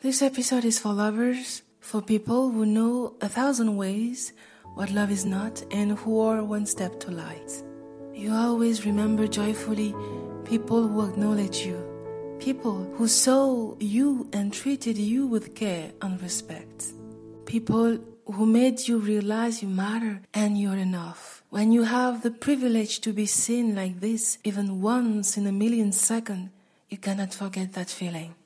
This episode is for lovers, for people who know a thousand ways what love is not and who are one step to light. You always remember joyfully people who acknowledge you, people who saw you and treated you with care and respect, people who made you realize you matter and you're enough. When you have the privilege to be seen like this, even once in a million seconds, you cannot forget that feeling.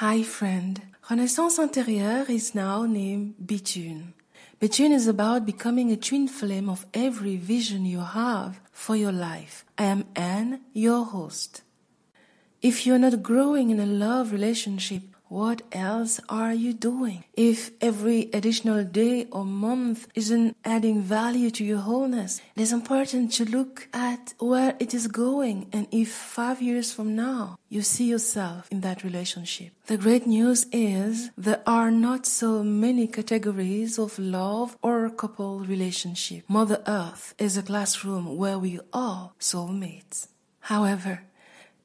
Hi, friend. Renaissances Intérieures is now named Betune. Betune is about becoming a twin flame of every vision you have for your life. I am Anne, your host. If you're not growing in a love relationship, what else are you doing? If every additional day or month isn't adding value to your wholeness, it is important to look at where it is going and if five years from now you see yourself in that relationship. The great news is there are not so many categories of love or couple relationship. Mother Earth is a classroom where we are soulmates. However,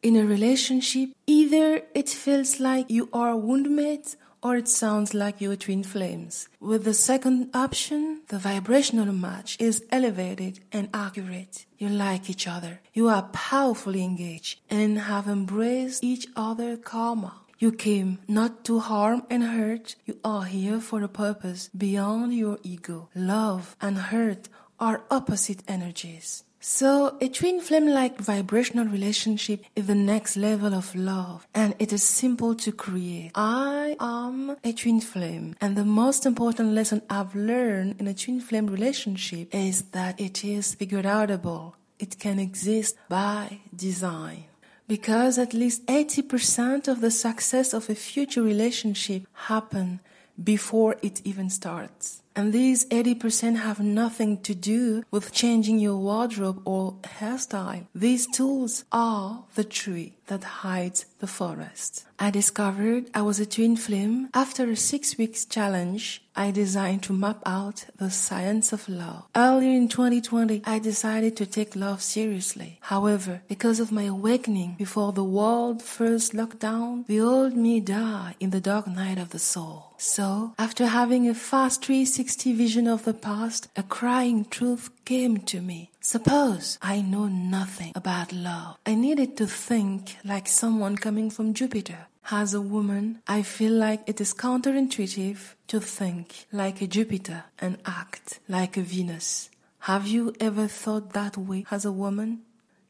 in a relationship, either it feels like you are woundmates or it sounds like you're twin flames. With the second option, the vibrational match is elevated and accurate. You like each other. You are powerfully engaged and have embraced each other karma. You came not to harm and hurt. You are here for a purpose beyond your ego. Love and hurt are opposite energies. So, a twin flame like vibrational relationship is the next level of love and it is simple to create. I am a twin flame and the most important lesson I've learned in a twin flame relationship is that it is figured outable. It can exist by design. Because at least 80% of the success of a future relationship happen before it even starts. And these 80% have nothing to do with changing your wardrobe or hairstyle. These tools are the tree that hides the forest. I discovered I was a twin flame after a six weeks challenge I designed to map out the science of love. Earlier in 2020, I decided to take love seriously. However, because of my awakening before the world first lockdown, the old me died in the dark night of the soul. So, after having a fast 360 vision of the past, a crying truth came to me. Suppose I know nothing about love. I needed to think like someone coming from Jupiter. As a woman, I feel like it is counterintuitive to think like a Jupiter and act like a Venus. Have you ever thought that way as a woman?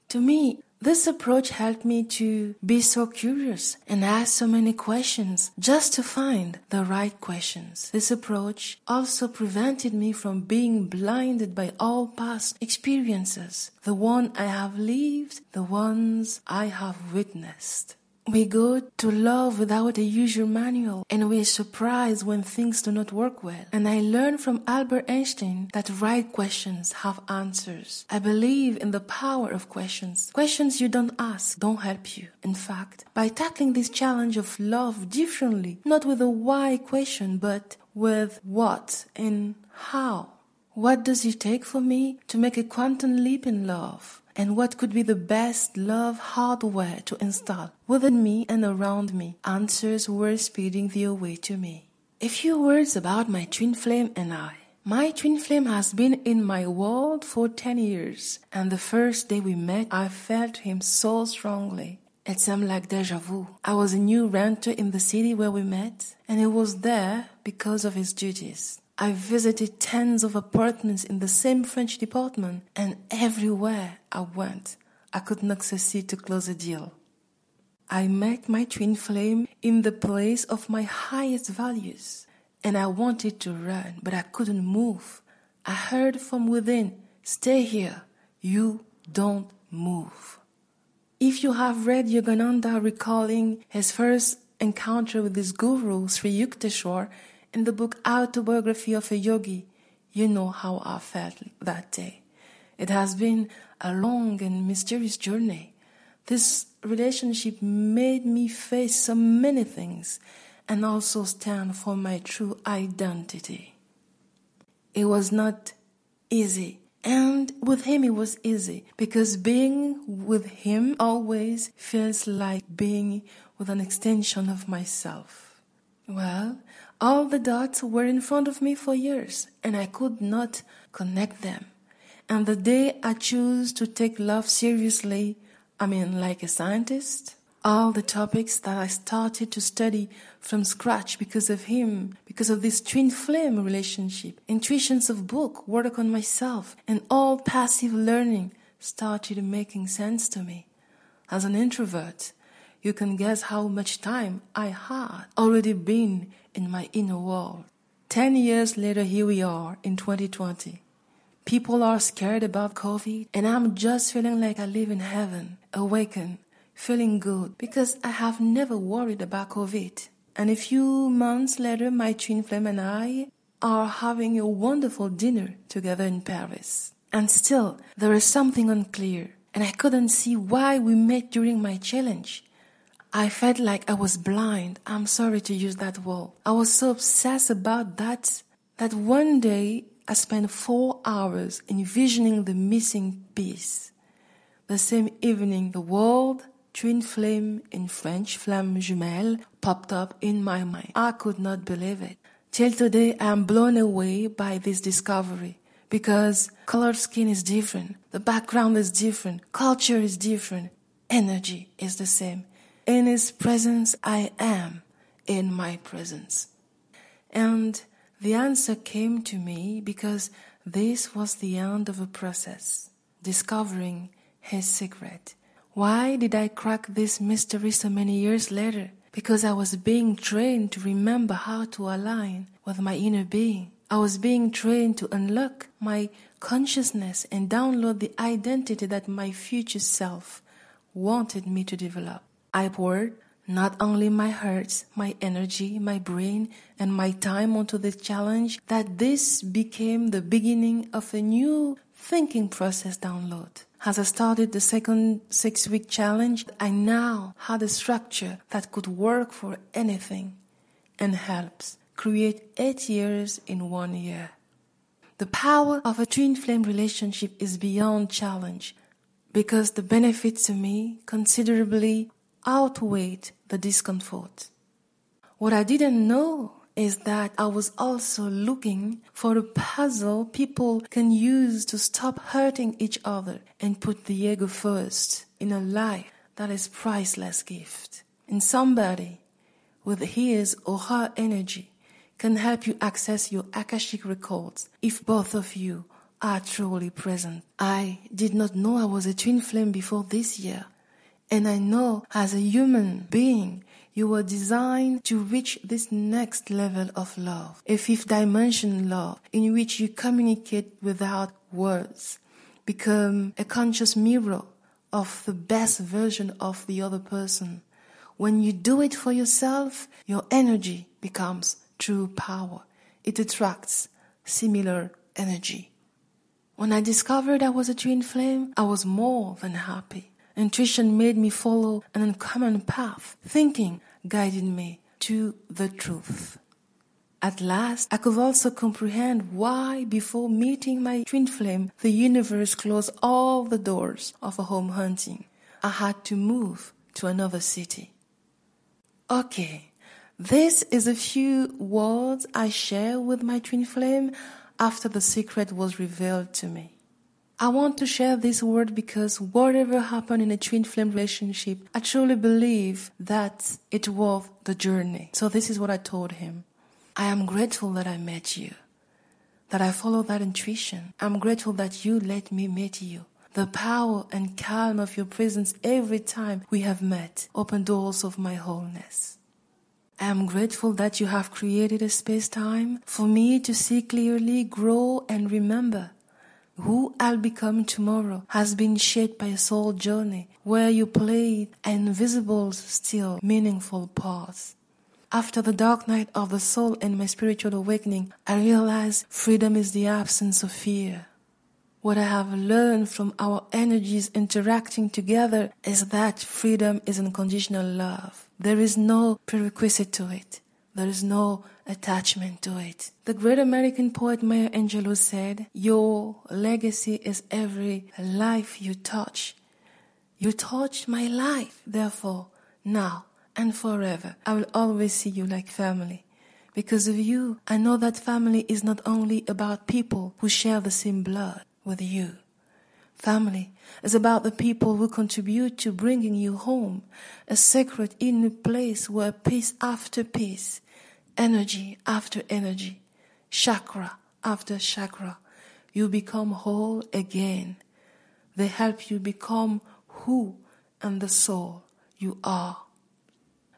To me, this approach helped me to be so curious and ask so many questions just to find the right questions. This approach also prevented me from being blinded by all past experiences, the one I have lived, the ones I have witnessed. We go to love without a usual manual and we are surprised when things do not work well. And I learned from Albert Einstein that right questions have answers. I believe in the power of questions. Questions you don't ask don't help you. In fact, by tackling this challenge of love differently, not with a why question, but with what and how. What does it take for me to make a quantum leap in love? And what could be the best love hardware to install within me and around me. Answers were speeding their way to me. A few words about my twin flame and I. My twin flame has been in my world for 10 years, and the first day we met, I felt him so strongly. It seemed like deja vu. I was a new renter in the city where we met, and he was there because of his duties. I visited tens of apartments in the same French department, and everywhere I went, I could not succeed to close a deal. I met my twin flame in the place of my highest values, and I wanted to run, but I couldn't move. I heard from within, Stay here, you don't move. If you have read Yogananda recalling his first encounter with his guru, Sri Yukteswar, in the book Autobiography of a Yogi, you know how I felt that day. It has been a long and mysterious journey. This relationship made me face so many things and also stand for my true identity. It was not easy. And with him, it was easy because being with him always feels like being with an extension of myself. Well, all the dots were in front of me for years, and I could not connect them. And the day I chose to take love seriously, I mean, like a scientist, all the topics that I started to study from scratch because of him, because of this twin flame relationship, intuitions of book, work on myself, and all passive learning started making sense to me. As an introvert, you can guess how much time I had already been in my inner world. Ten years later, here we are in 2020. People are scared about COVID, and I'm just feeling like I live in heaven, awakened, feeling good, because I have never worried about COVID. And a few months later, my twin flame and I are having a wonderful dinner together in Paris. And still, there is something unclear, and I couldn't see why we met during my challenge. I felt like I was blind. I'm sorry to use that word. I was so obsessed about that that one day I spent four hours envisioning the missing piece. The same evening, the word twin flame in French, flamme jumelle, popped up in my mind. I could not believe it. Till today, I am blown away by this discovery because colored skin is different, the background is different, culture is different, energy is the same. In His presence, I am in my presence. And the answer came to me because this was the end of a process, discovering his secret. Why did I crack this mystery so many years later? Because I was being trained to remember how to align with my inner being. I was being trained to unlock my consciousness and download the identity that my future self wanted me to develop. I poured not only my heart, my energy, my brain, and my time onto the challenge, that this became the beginning of a new thinking process download. As I started the second six week challenge, I now had a structure that could work for anything and helps create eight years in one year. The power of a twin flame relationship is beyond challenge because the benefits to me considerably outweighed the discomfort. What I didn't know is that I was also looking for a puzzle people can use to stop hurting each other and put the ego first in a life that is priceless gift. And somebody with his or her energy can help you access your Akashic records if both of you are truly present. I did not know I was a twin flame before this year. And I know as a human being, you were designed to reach this next level of love, a fifth dimension love in which you communicate without words, become a conscious mirror of the best version of the other person. When you do it for yourself, your energy becomes true power. It attracts similar energy. When I discovered I was a twin flame, I was more than happy. Intuition made me follow an uncommon path. Thinking guided me to the truth. At last, I could also comprehend why, before meeting my twin flame, the universe closed all the doors of a home hunting. I had to move to another city. Okay, this is a few words I share with my twin flame after the secret was revealed to me. I want to share this word because whatever happened in a twin flame relationship, I truly believe that it worth the journey. So this is what I told him. I am grateful that I met you, that I followed that intuition. I'm grateful that you let me meet you. The power and calm of your presence every time we have met open doors of my wholeness. I am grateful that you have created a space time for me to see clearly, grow, and remember who I'll become tomorrow has been shaped by a soul journey where you played an invisible, still meaningful part. After the dark night of the soul and my spiritual awakening, I realized freedom is the absence of fear. What I have learned from our energies interacting together is that freedom is unconditional love. There is no prerequisite to it. There is no attachment to it. The great American poet Maya Angelou said, Your legacy is every life you touch. You touched my life. Therefore, now and forever. I will always see you like family. Because of you, I know that family is not only about people who share the same blood with you. Family is about the people who contribute to bringing you home, a sacred inner place where peace after peace, energy after energy, chakra after chakra, you become whole again. They help you become who and the soul you are.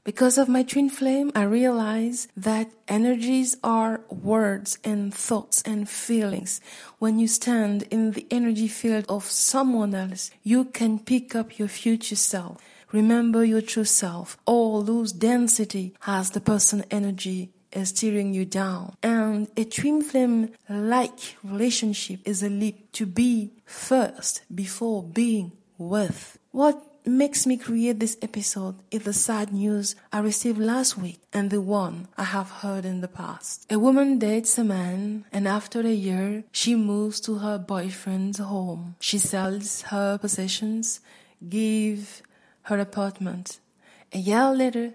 Because of my twin flame, I realize that energies are words and thoughts and feelings. When you stand in the energy field of someone else, you can pick up your future self. Remember your true self. All lose density as the person energy is steering you down. And a twin flame like relationship is a leap to be first before being with. What makes me create this episode is the sad news I received last week and the one I have heard in the past. A woman dates a man and after a year she moves to her boyfriend's home. She sells her possessions, give her apartment. A year later,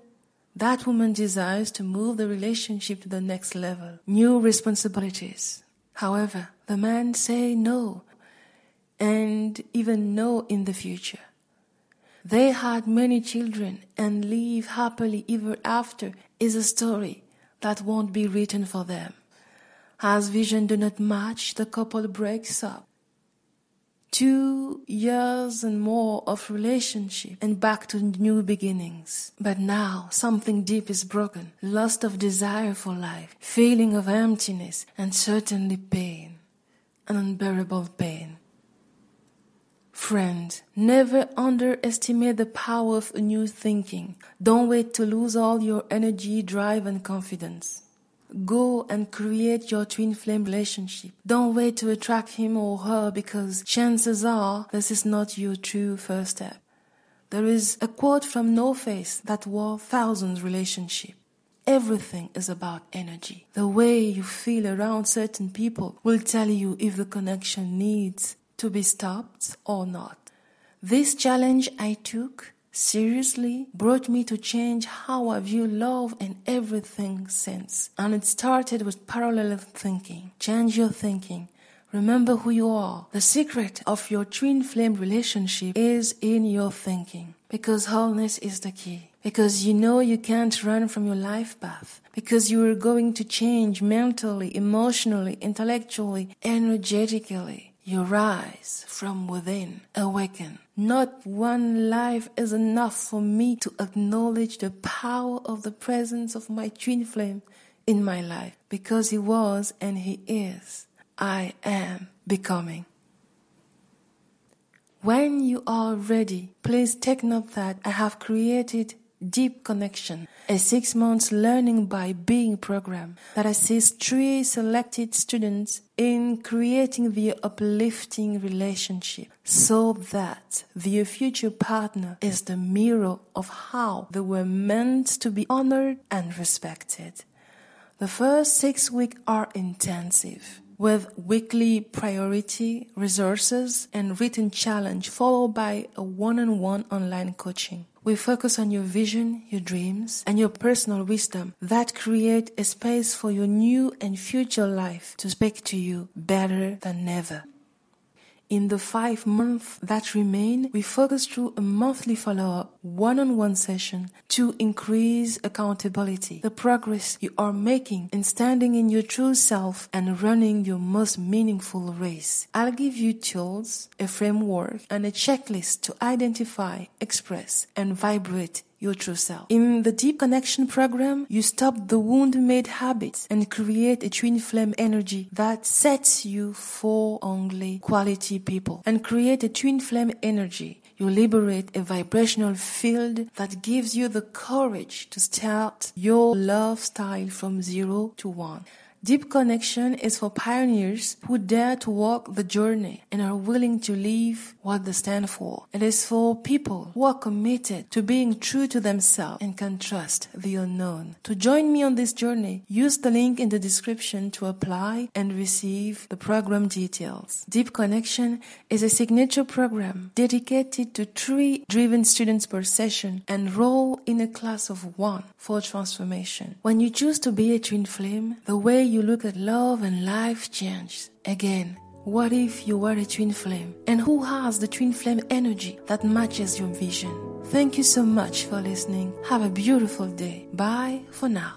that woman desires to move the relationship to the next level, new responsibilities. However, the man say no and even no in the future. They had many children and live happily ever after is a story that won't be written for them. As vision do not match, the couple breaks up. Two years and more of relationship and back to new beginnings. But now something deep is broken. Loss of desire for life, feeling of emptiness, and certainly pain. An unbearable pain. Friend, never underestimate the power of new thinking. Don't wait to lose all your energy, drive, and confidence. Go and create your twin flame relationship. Don't wait to attract him or her because chances are this is not your true first step. There is a quote from No Face that wore thousands relationship. Everything is about energy. The way you feel around certain people will tell you if the connection needs to be stopped or not. This challenge I took seriously brought me to change how I view love and everything since. And it started with parallel thinking. Change your thinking. Remember who you are. The secret of your twin flame relationship is in your thinking. Because wholeness is the key. Because you know you can't run from your life path. Because you are going to change mentally, emotionally, intellectually, energetically. You rise from within, awaken. Not one life is enough for me to acknowledge the power of the presence of my twin flame in my life because he was and he is. I am becoming. When you are ready, please take note that I have created Deep Connection, a six month learning by being program that assists three selected students in creating the uplifting relationship so that their future partner is the mirror of how they were meant to be honored and respected. The first six weeks are intensive with weekly priority resources and written challenge followed by a one-on-one online coaching. We focus on your vision, your dreams, and your personal wisdom that create a space for your new and future life to speak to you better than ever. In the five months that remain, we focus through a monthly follow-up, one-on-one session to increase accountability, the progress you are making in standing in your true self and running your most meaningful race. I'll give you tools, a framework, and a checklist to identify, express, and vibrate your true self. In the Deep Connection program, you stop the wound made habits and create a twin flame energy that sets you for only quality people and create a twin flame energy you liberate a vibrational field that gives you the courage to start your love style from zero to one. Deep Connection is for pioneers who dare to walk the journey and are willing to leave what they stand for. It is for people who are committed to being true to themselves and can trust the unknown. To join me on this journey, use the link in the description to apply and receive the program details. Deep Connection is a signature program dedicated to three driven students per session and enroll in a class of one for transformation. When you choose to be a twin flame, the way you look at love and life changes. Again, what if you were a twin flame? And who has the twin flame energy that matches your vision? Thank you so much for listening. Have a beautiful day. Bye for now.